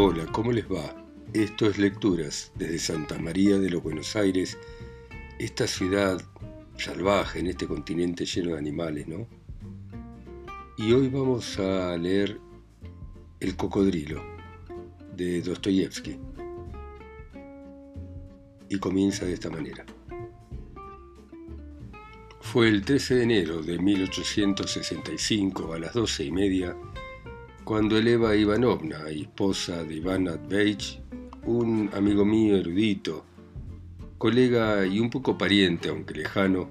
Hola, ¿cómo les va? Esto es Lecturas desde Santa María de los Buenos Aires, esta ciudad salvaje en este continente lleno de animales, ¿no? Y hoy vamos a leer El cocodrilo de Dostoyevsky. Y comienza de esta manera. Fue el 13 de enero de 1865 a las doce y media cuando Eleva Ivanovna, esposa de Iván Adveich, un amigo mío erudito, colega y un poco pariente, aunque lejano,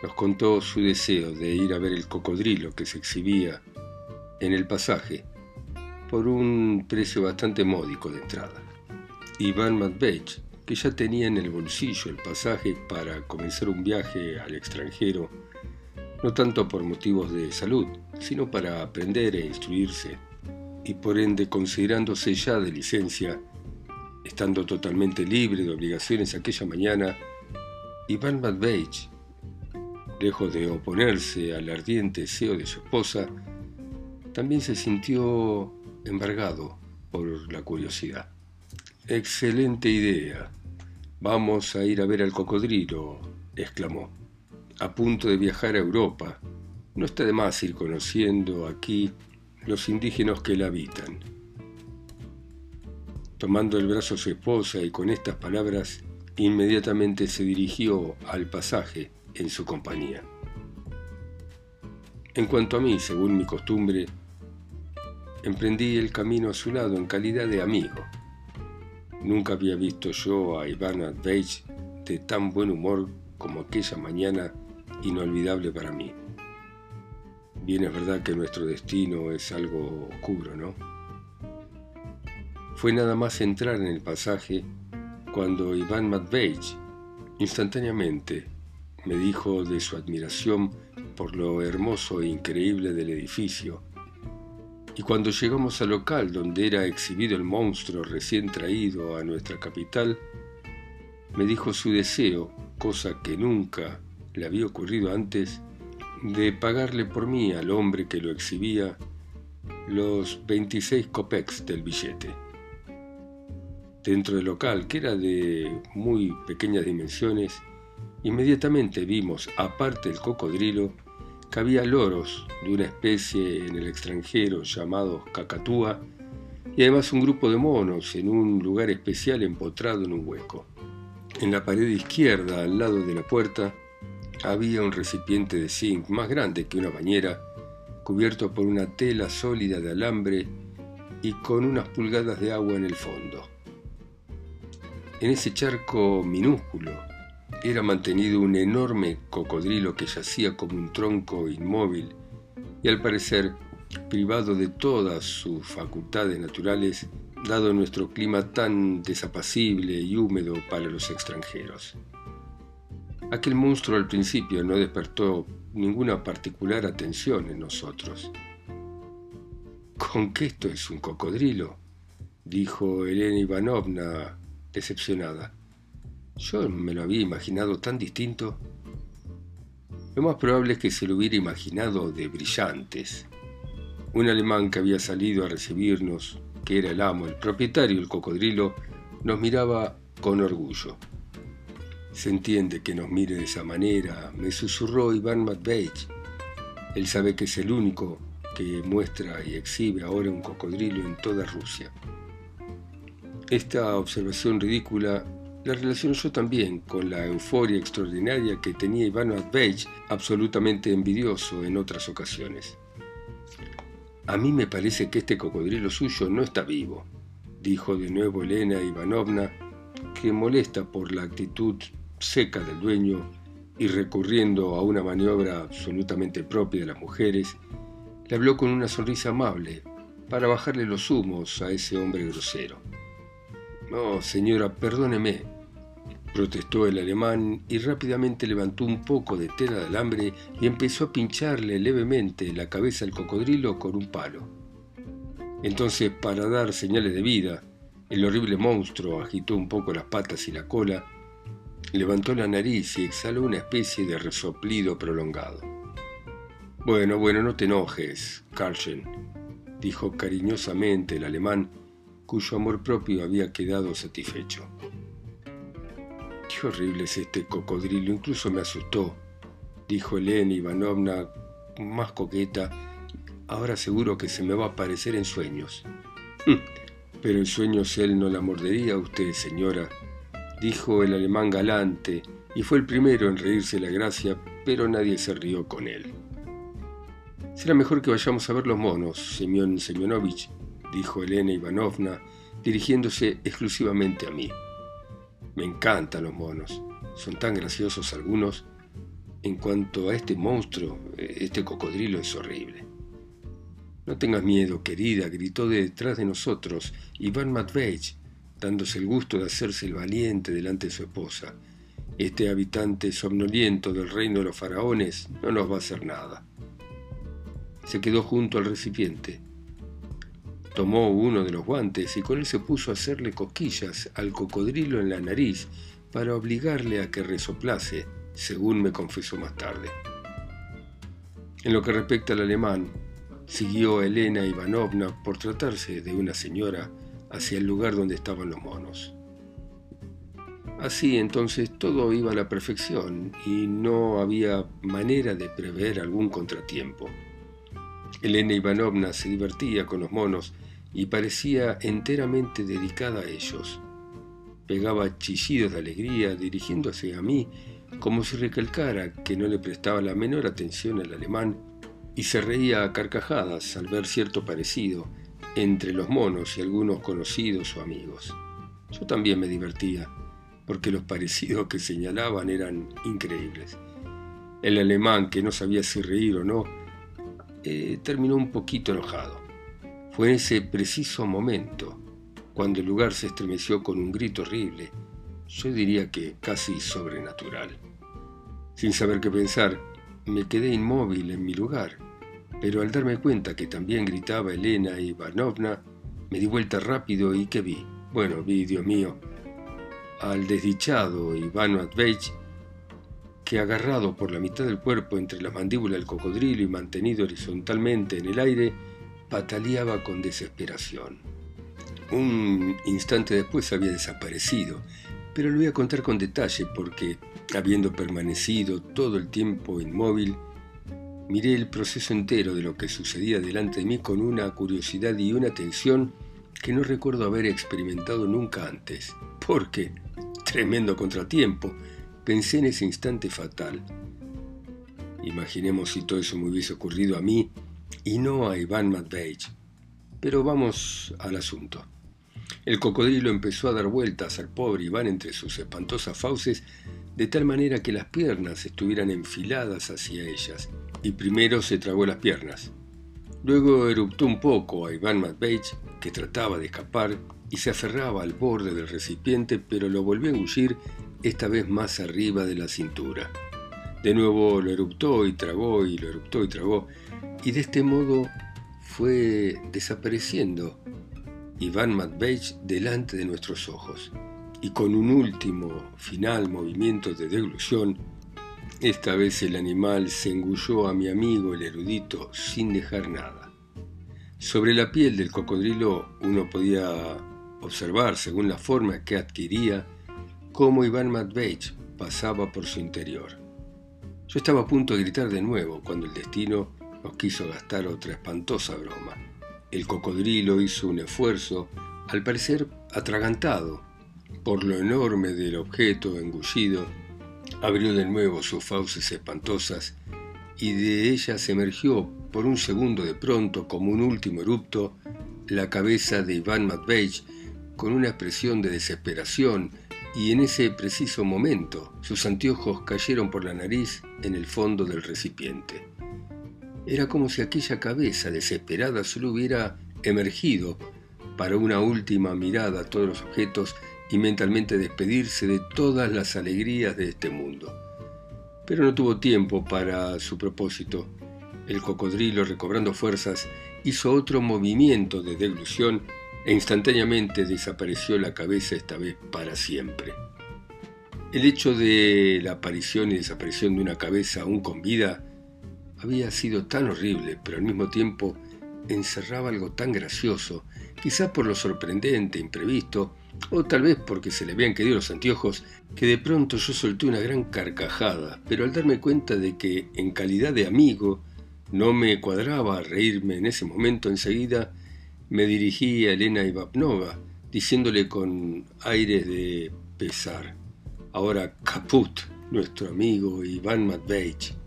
nos contó su deseo de ir a ver el cocodrilo que se exhibía en el pasaje por un precio bastante módico de entrada. Iván Matveich, que ya tenía en el bolsillo el pasaje para comenzar un viaje al extranjero, no tanto por motivos de salud, sino para aprender e instruirse, y por ende considerándose ya de licencia, estando totalmente libre de obligaciones aquella mañana, Iván Matveich, lejos de oponerse al ardiente deseo de su esposa, también se sintió embargado por la curiosidad. Excelente idea. Vamos a ir a ver al cocodrilo, exclamó a punto de viajar a Europa, no está de más ir conociendo aquí los indígenas que la habitan. Tomando el brazo a su esposa y con estas palabras, inmediatamente se dirigió al pasaje en su compañía. En cuanto a mí, según mi costumbre, emprendí el camino a su lado en calidad de amigo. Nunca había visto yo a Ivana Beige de tan buen humor como aquella mañana inolvidable para mí. Bien es verdad que nuestro destino es algo oscuro, ¿no? Fue nada más entrar en el pasaje cuando Iván Matveich instantáneamente me dijo de su admiración por lo hermoso e increíble del edificio. Y cuando llegamos al local donde era exhibido el monstruo recién traído a nuestra capital, me dijo su deseo, cosa que nunca le había ocurrido antes de pagarle por mí al hombre que lo exhibía los 26 copex del billete. Dentro del local, que era de muy pequeñas dimensiones, inmediatamente vimos, aparte del cocodrilo, que había loros de una especie en el extranjero llamados cacatúa y además un grupo de monos en un lugar especial empotrado en un hueco. En la pared izquierda, al lado de la puerta, había un recipiente de zinc más grande que una bañera, cubierto por una tela sólida de alambre y con unas pulgadas de agua en el fondo. En ese charco minúsculo era mantenido un enorme cocodrilo que yacía como un tronco inmóvil y al parecer privado de todas sus facultades naturales, dado nuestro clima tan desapacible y húmedo para los extranjeros. Aquel monstruo al principio no despertó ninguna particular atención en nosotros. ¿Con qué esto es un cocodrilo? dijo Elena Ivanovna, decepcionada. Yo me lo había imaginado tan distinto. Lo más probable es que se lo hubiera imaginado de brillantes. Un alemán que había salido a recibirnos, que era el amo, el propietario del cocodrilo, nos miraba con orgullo. Se entiende que nos mire de esa manera, me susurró Iván Matveich. Él sabe que es el único que muestra y exhibe ahora un cocodrilo en toda Rusia. Esta observación ridícula la relaciono yo también con la euforia extraordinaria que tenía Iván Matveich, absolutamente envidioso en otras ocasiones. A mí me parece que este cocodrilo suyo no está vivo, dijo de nuevo Elena Ivanovna, que molesta por la actitud seca del dueño y recurriendo a una maniobra absolutamente propia de las mujeres, le habló con una sonrisa amable para bajarle los humos a ese hombre grosero. No, señora, perdóneme, protestó el alemán y rápidamente levantó un poco de tela de alambre y empezó a pincharle levemente la cabeza al cocodrilo con un palo. Entonces, para dar señales de vida, el horrible monstruo agitó un poco las patas y la cola Levantó la nariz y exhaló una especie de resoplido prolongado. Bueno, bueno, no te enojes, Karlchen, dijo cariñosamente el alemán, cuyo amor propio había quedado satisfecho. Qué horrible es este cocodrilo, incluso me asustó, dijo Elena Ivanovna más coqueta. Ahora seguro que se me va a aparecer en sueños. Pero en sueños él no la mordería a usted, señora, dijo el alemán galante, y fue el primero en reírse la gracia, pero nadie se rió con él. Será mejor que vayamos a ver los monos, Semyon Semyonovich, dijo Elena Ivanovna, dirigiéndose exclusivamente a mí. Me encantan los monos, son tan graciosos algunos. En cuanto a este monstruo, este cocodrilo es horrible. No tengas miedo, querida, gritó de detrás de nosotros Iván Matveich, dándose el gusto de hacerse el valiente delante de su esposa. Este habitante somnoliento del reino de los faraones no nos va a hacer nada. Se quedó junto al recipiente. Tomó uno de los guantes y con él se puso a hacerle cosquillas al cocodrilo en la nariz para obligarle a que resoplase, según me confesó más tarde. En lo que respecta al alemán, siguió Elena Ivanovna por tratarse de una señora hacia el lugar donde estaban los monos. Así entonces todo iba a la perfección y no había manera de prever algún contratiempo. Elena Ivanovna se divertía con los monos y parecía enteramente dedicada a ellos. Pegaba chillidos de alegría dirigiéndose a mí como si recalcara que no le prestaba la menor atención al alemán y se reía a carcajadas al ver cierto parecido entre los monos y algunos conocidos o amigos. Yo también me divertía, porque los parecidos que señalaban eran increíbles. El alemán, que no sabía si reír o no, eh, terminó un poquito enojado. Fue en ese preciso momento, cuando el lugar se estremeció con un grito horrible, yo diría que casi sobrenatural. Sin saber qué pensar, me quedé inmóvil en mi lugar, pero al darme cuenta que también gritaba Elena Ivanovna, me di vuelta rápido y ¿qué vi? Bueno, vi, Dios mío, al desdichado Matveich que agarrado por la mitad del cuerpo entre la mandíbula del cocodrilo y mantenido horizontalmente en el aire, pataleaba con desesperación. Un instante después había desaparecido, pero lo voy a contar con detalle porque, habiendo permanecido todo el tiempo inmóvil, miré el proceso entero de lo que sucedía delante de mí con una curiosidad y una tensión que no recuerdo haber experimentado nunca antes. Porque, tremendo contratiempo, Pensé en ese instante fatal. Imaginemos si todo eso me hubiese ocurrido a mí y no a Iván Matveich. Pero vamos al asunto. El cocodrilo empezó a dar vueltas al pobre Iván entre sus espantosas fauces de tal manera que las piernas estuvieran enfiladas hacia ellas, y primero se tragó las piernas. Luego eruptó un poco a Iván Matveich, que trataba de escapar y se aferraba al borde del recipiente, pero lo volvió a engullir esta vez más arriba de la cintura. De nuevo lo eruptó y tragó y lo eruptó y tragó, y de este modo fue desapareciendo Iván Matveich delante de nuestros ojos, y con un último final movimiento de deglución, esta vez el animal se engulló a mi amigo el erudito sin dejar nada. Sobre la piel del cocodrilo uno podía observar, según la forma que adquiría, cómo Iván Matveich pasaba por su interior. Yo estaba a punto de gritar de nuevo cuando el destino nos quiso gastar otra espantosa broma. El cocodrilo hizo un esfuerzo, al parecer atragantado por lo enorme del objeto engullido, abrió de nuevo sus fauces espantosas y de ellas emergió por un segundo de pronto, como un último erupto, la cabeza de Iván Matveich con una expresión de desesperación y en ese preciso momento sus anteojos cayeron por la nariz en el fondo del recipiente. Era como si aquella cabeza desesperada solo hubiera emergido para una última mirada a todos los objetos y mentalmente despedirse de todas las alegrías de este mundo. Pero no tuvo tiempo para su propósito. El cocodrilo, recobrando fuerzas, hizo otro movimiento de deglución e instantáneamente desapareció la cabeza esta vez para siempre. El hecho de la aparición y desaparición de una cabeza aún con vida había sido tan horrible, pero al mismo tiempo encerraba algo tan gracioso, quizás por lo sorprendente, imprevisto, o tal vez porque se le habían caído los anteojos, que de pronto yo solté una gran carcajada, pero al darme cuenta de que, en calidad de amigo, no me cuadraba reírme en ese momento, enseguida me dirigí a Elena Ivapnova, diciéndole con aires de pesar, ahora caput, nuestro amigo Iván Matveich.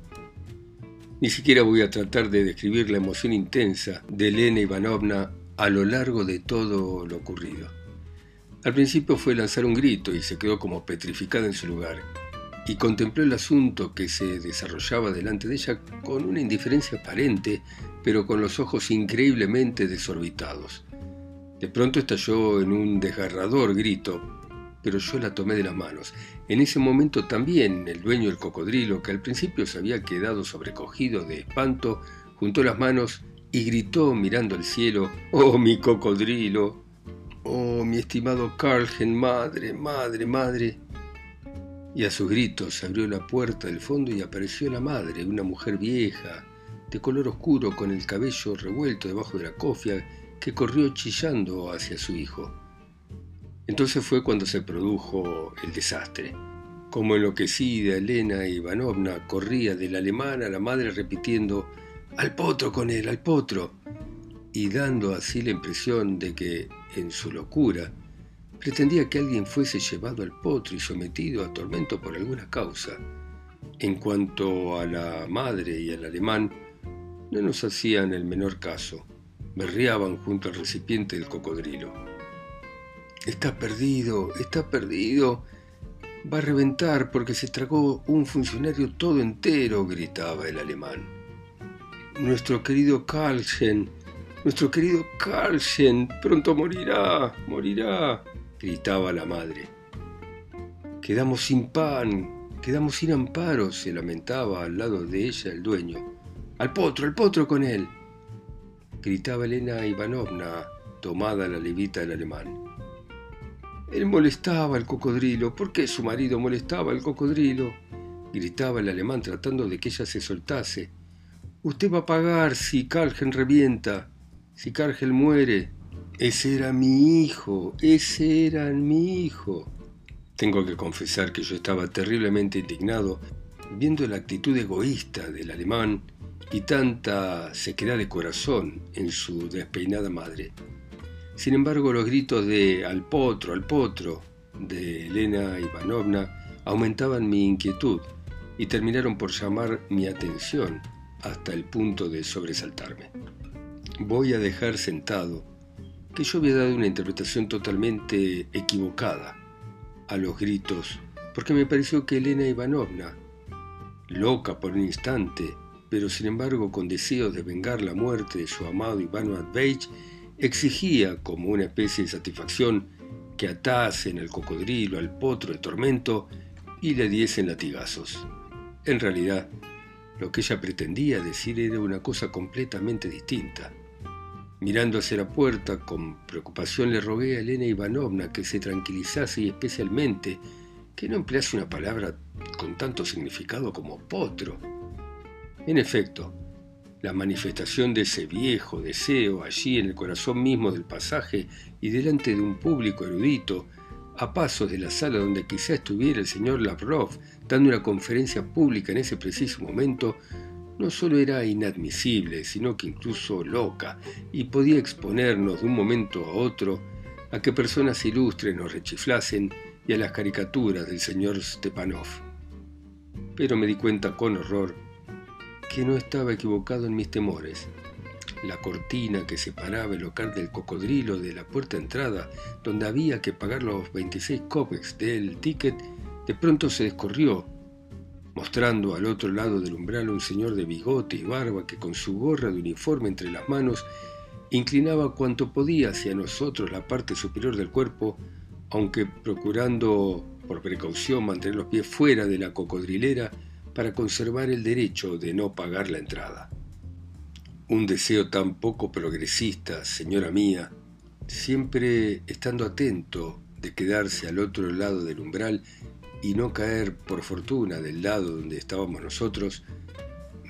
Ni siquiera voy a tratar de describir la emoción intensa de Elena Ivanovna a lo largo de todo lo ocurrido. Al principio fue lanzar un grito y se quedó como petrificada en su lugar, y contempló el asunto que se desarrollaba delante de ella con una indiferencia aparente, pero con los ojos increíblemente desorbitados. De pronto estalló en un desgarrador grito, pero yo la tomé de las manos. En ese momento también el dueño del cocodrilo, que al principio se había quedado sobrecogido de espanto, juntó las manos y gritó mirando al cielo, ¡Oh, mi cocodrilo! ¡Oh, mi estimado Carlgen, madre, madre, madre! Y a sus gritos abrió la puerta del fondo y apareció la madre, una mujer vieja, de color oscuro, con el cabello revuelto debajo de la cofia, que corrió chillando hacia su hijo. Entonces fue cuando se produjo el desastre. Como enloquecida, Elena Ivanovna corría del alemán a la madre repitiendo ¡Al potro con él, al potro! y dando así la impresión de que, en su locura, pretendía que alguien fuese llevado al potro y sometido a tormento por alguna causa. En cuanto a la madre y al alemán, no nos hacían el menor caso. Berreaban junto al recipiente del cocodrilo. Está perdido, está perdido. Va a reventar porque se tragó un funcionario todo entero, gritaba el alemán. Nuestro querido Carlsen, nuestro querido Carlsen, pronto morirá, morirá, gritaba la madre. Quedamos sin pan, quedamos sin amparo, se lamentaba al lado de ella el dueño. Al potro, al potro con él, gritaba Elena Ivanovna, tomada la levita del alemán. Él molestaba al cocodrilo. ¿Por qué su marido molestaba al cocodrilo? Gritaba el alemán tratando de que ella se soltase. Usted va a pagar si Cargel revienta, si Cargel muere. Ese era mi hijo, ese era mi hijo. Tengo que confesar que yo estaba terriblemente indignado viendo la actitud egoísta del alemán y tanta sequedad de corazón en su despeinada madre. Sin embargo, los gritos de al potro, al potro de Elena Ivanovna aumentaban mi inquietud y terminaron por llamar mi atención hasta el punto de sobresaltarme. Voy a dejar sentado que yo había dado una interpretación totalmente equivocada a los gritos, porque me pareció que Elena Ivanovna, loca por un instante, pero sin embargo con deseos de vengar la muerte de su amado Iván Matveich, exigía como una especie de satisfacción que atasen al cocodrilo, al potro de tormento y le diesen latigazos. En realidad, lo que ella pretendía decir era una cosa completamente distinta. Mirando hacia la puerta, con preocupación le rogué a Elena Ivanovna que se tranquilizase y especialmente que no emplease una palabra con tanto significado como potro. En efecto, la manifestación de ese viejo deseo allí en el corazón mismo del pasaje y delante de un público erudito, a pasos de la sala donde quizá estuviera el señor Lavrov dando una conferencia pública en ese preciso momento, no solo era inadmisible, sino que incluso loca, y podía exponernos de un momento a otro a que personas ilustres nos rechiflasen y a las caricaturas del señor Stepanov. Pero me di cuenta con horror que no estaba equivocado en mis temores. La cortina que separaba el local del cocodrilo de la puerta entrada, donde había que pagar los 26 kopecks del ticket, de pronto se descorrió, mostrando al otro lado del umbral un señor de bigote y barba que con su gorra de uniforme entre las manos inclinaba cuanto podía hacia nosotros la parte superior del cuerpo, aunque procurando por precaución mantener los pies fuera de la cocodrilera para conservar el derecho de no pagar la entrada. Un deseo tan poco progresista, señora mía, siempre estando atento de quedarse al otro lado del umbral y no caer por fortuna del lado donde estábamos nosotros,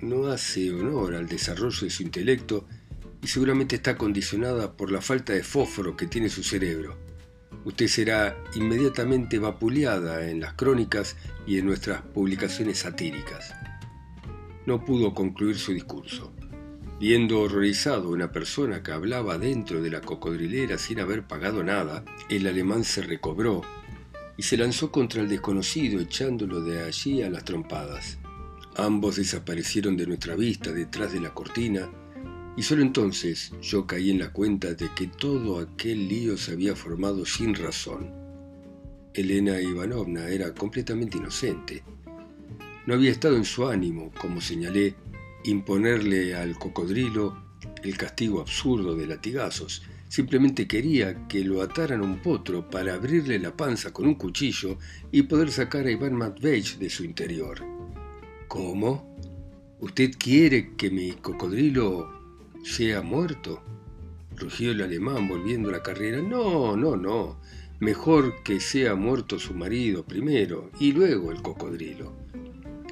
no hace honor al desarrollo de su intelecto y seguramente está condicionada por la falta de fósforo que tiene su cerebro. Usted será inmediatamente vapuleada en las crónicas y en nuestras publicaciones satíricas. No pudo concluir su discurso. Viendo horrorizado a una persona que hablaba dentro de la cocodrilera sin haber pagado nada, el alemán se recobró y se lanzó contra el desconocido echándolo de allí a las trompadas. Ambos desaparecieron de nuestra vista detrás de la cortina y solo entonces yo caí en la cuenta de que todo aquel lío se había formado sin razón. Elena Ivanovna era completamente inocente. No había estado en su ánimo, como señalé, imponerle al cocodrilo el castigo absurdo de latigazos. Simplemente quería que lo ataran a un potro para abrirle la panza con un cuchillo y poder sacar a Iván Matveyevich de su interior. ¿Cómo? ¿Usted quiere que mi cocodrilo sea muerto? Rugió el alemán volviendo a la carrera. No, no, no. Mejor que sea muerto su marido primero y luego el cocodrilo.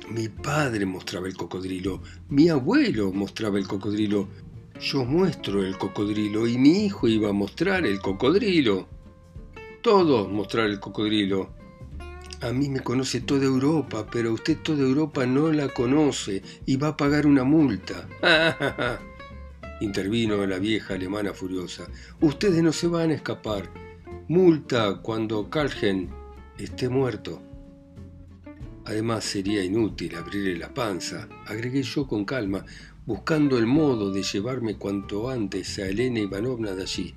Mi padre mostraba el cocodrilo, mi abuelo mostraba el cocodrilo, yo muestro el cocodrilo y mi hijo iba a mostrar el cocodrilo. Todos mostrar el cocodrilo. A mí me conoce toda Europa, pero usted toda Europa no la conoce y va a pagar una multa. Intervino la vieja alemana furiosa. Ustedes no se van a escapar. Multa cuando Karlgen esté muerto. Además sería inútil abrirle la panza, agregué yo con calma, buscando el modo de llevarme cuanto antes a Elena Ivanovna de allí.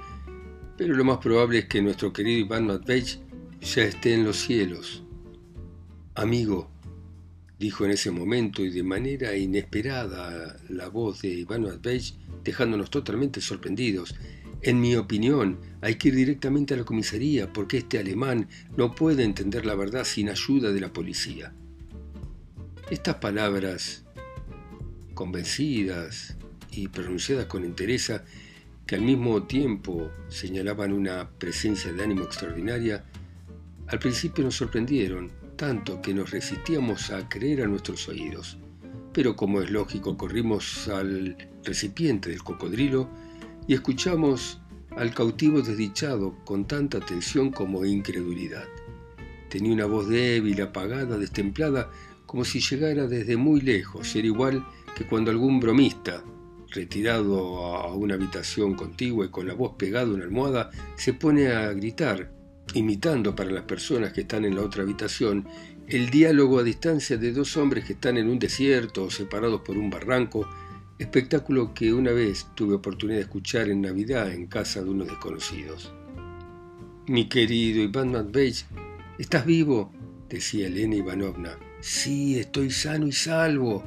Pero lo más probable es que nuestro querido Iván Matveyevich ya esté en los cielos. Amigo, dijo en ese momento y de manera inesperada la voz de Iván dejándonos totalmente sorprendidos. En mi opinión, hay que ir directamente a la comisaría porque este alemán no puede entender la verdad sin ayuda de la policía. Estas palabras, convencidas y pronunciadas con entereza, que al mismo tiempo señalaban una presencia de ánimo extraordinaria, al principio nos sorprendieron, tanto que nos resistíamos a creer a nuestros oídos. Pero como es lógico, corrimos al recipiente del cocodrilo y escuchamos al cautivo desdichado con tanta atención como incredulidad. Tenía una voz débil, apagada, destemplada, como si llegara desde muy lejos. Era igual que cuando algún bromista, retirado a una habitación contigua y con la voz pegada a una almohada, se pone a gritar, imitando para las personas que están en la otra habitación el diálogo a distancia de dos hombres que están en un desierto o separados por un barranco espectáculo que una vez tuve oportunidad de escuchar en Navidad en casa de unos desconocidos. Mi querido Iván Matveyevich, ¿estás vivo? decía Elena Ivanovna. Sí, estoy sano y salvo,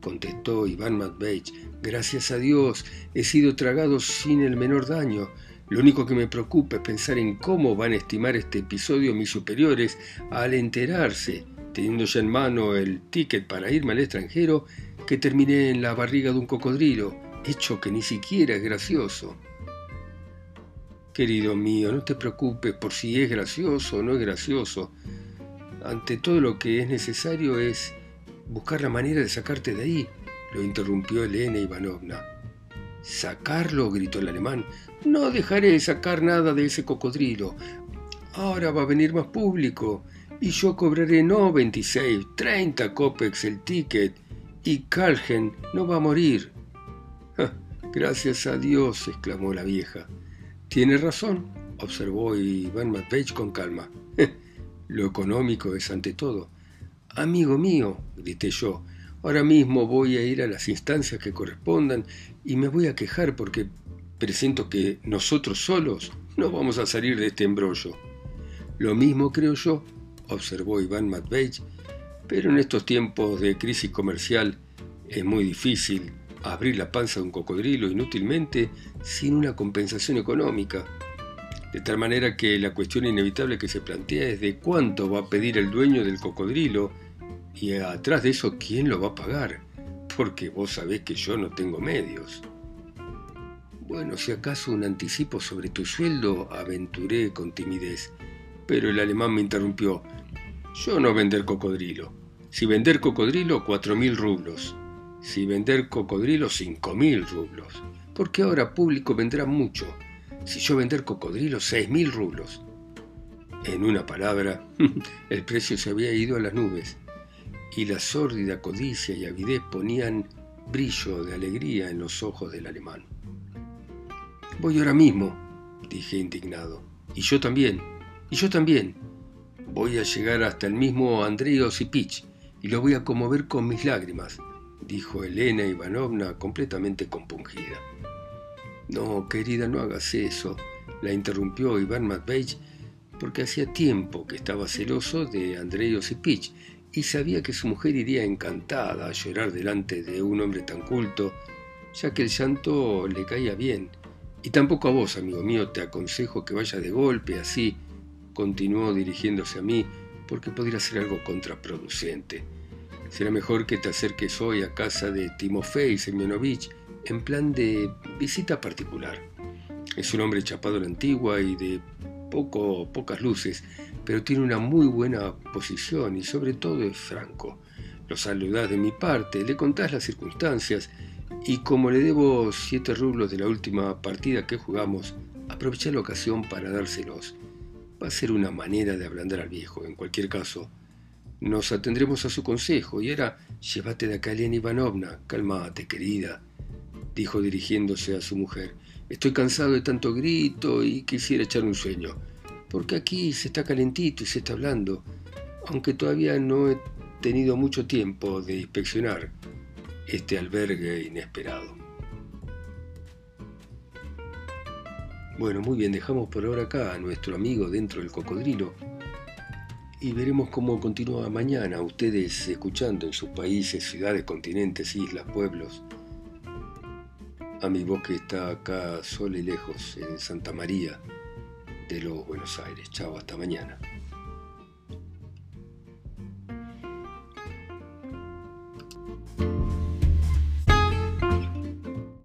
contestó Iván Matveyevich. Gracias a Dios, he sido tragado sin el menor daño. Lo único que me preocupa es pensar en cómo van a estimar este episodio mis superiores al enterarse, teniendo ya en mano el ticket para irme al extranjero, que terminé en la barriga de un cocodrilo, hecho que ni siquiera es gracioso. Querido mío, no te preocupes por si es gracioso o no es gracioso. Ante todo lo que es necesario es buscar la manera de sacarte de ahí, lo interrumpió Elena Ivanovna. ¿Sacarlo? gritó el alemán. No dejaré de sacar nada de ese cocodrilo. Ahora va a venir más público y yo cobraré no 26, 30 copex el ticket y Calgen no va a morir. gracias a Dios, exclamó la vieja. Tiene razón, observó Iván Matveyevich con calma. Lo económico es ante todo. Amigo mío, grité yo, ahora mismo voy a ir a las instancias que correspondan y me voy a quejar porque presiento que nosotros solos no vamos a salir de este embrollo. Lo mismo creo yo, observó Iván Matveyevich pero en estos tiempos de crisis comercial es muy difícil abrir la panza de un cocodrilo inútilmente sin una compensación económica. De tal manera que la cuestión inevitable que se plantea es de cuánto va a pedir el dueño del cocodrilo y atrás de eso quién lo va a pagar, porque vos sabés que yo no tengo medios. Bueno, si acaso un anticipo sobre tu sueldo, aventuré con timidez, pero el alemán me interrumpió. Yo no vender cocodrilo. Si vender cocodrilo, cuatro mil rublos. Si vender cocodrilo, cinco mil rublos. Porque ahora público vendrá mucho. Si yo vender cocodrilo, seis mil rublos. En una palabra, el precio se había ido a las nubes y la sórdida codicia y avidez ponían brillo de alegría en los ojos del alemán. Voy ahora mismo, dije indignado. Y yo también, y yo también. Voy a llegar hasta el mismo Andrei Osipich y lo voy a conmover con mis lágrimas, dijo Elena Ivanovna completamente compungida. No, querida, no hagas eso, la interrumpió Iván Matveich porque hacía tiempo que estaba celoso de Andrei Osipich y sabía que su mujer iría encantada a llorar delante de un hombre tan culto, ya que el llanto le caía bien. Y tampoco a vos, amigo mío, te aconsejo que vayas de golpe así, continuó dirigiéndose a mí, porque podría ser algo contraproducente. Será mejor que te acerques hoy a casa de Timofey Semyonovich en plan de visita particular. Es un hombre chapado a la antigua y de poco, pocas luces, pero tiene una muy buena posición y sobre todo es franco. Lo saludás de mi parte, le contás las circunstancias y como le debo siete rublos de la última partida que jugamos, aproveché la ocasión para dárselos. Va a ser una manera de ablandar al viejo. En cualquier caso, nos atendremos a su consejo y ahora llévate de acá, Elena Ivanovna. Cálmate, querida, dijo dirigiéndose a su mujer. Estoy cansado de tanto grito y quisiera echar un sueño, porque aquí se está calentito y se está hablando, aunque todavía no he tenido mucho tiempo de inspeccionar este albergue inesperado. Bueno, muy bien, dejamos por ahora acá a nuestro amigo dentro del cocodrilo y veremos cómo continúa mañana, ustedes escuchando en sus países, ciudades, continentes, islas, pueblos, a mi voz que está acá sola y lejos en Santa María de los Buenos Aires. Chao, hasta mañana.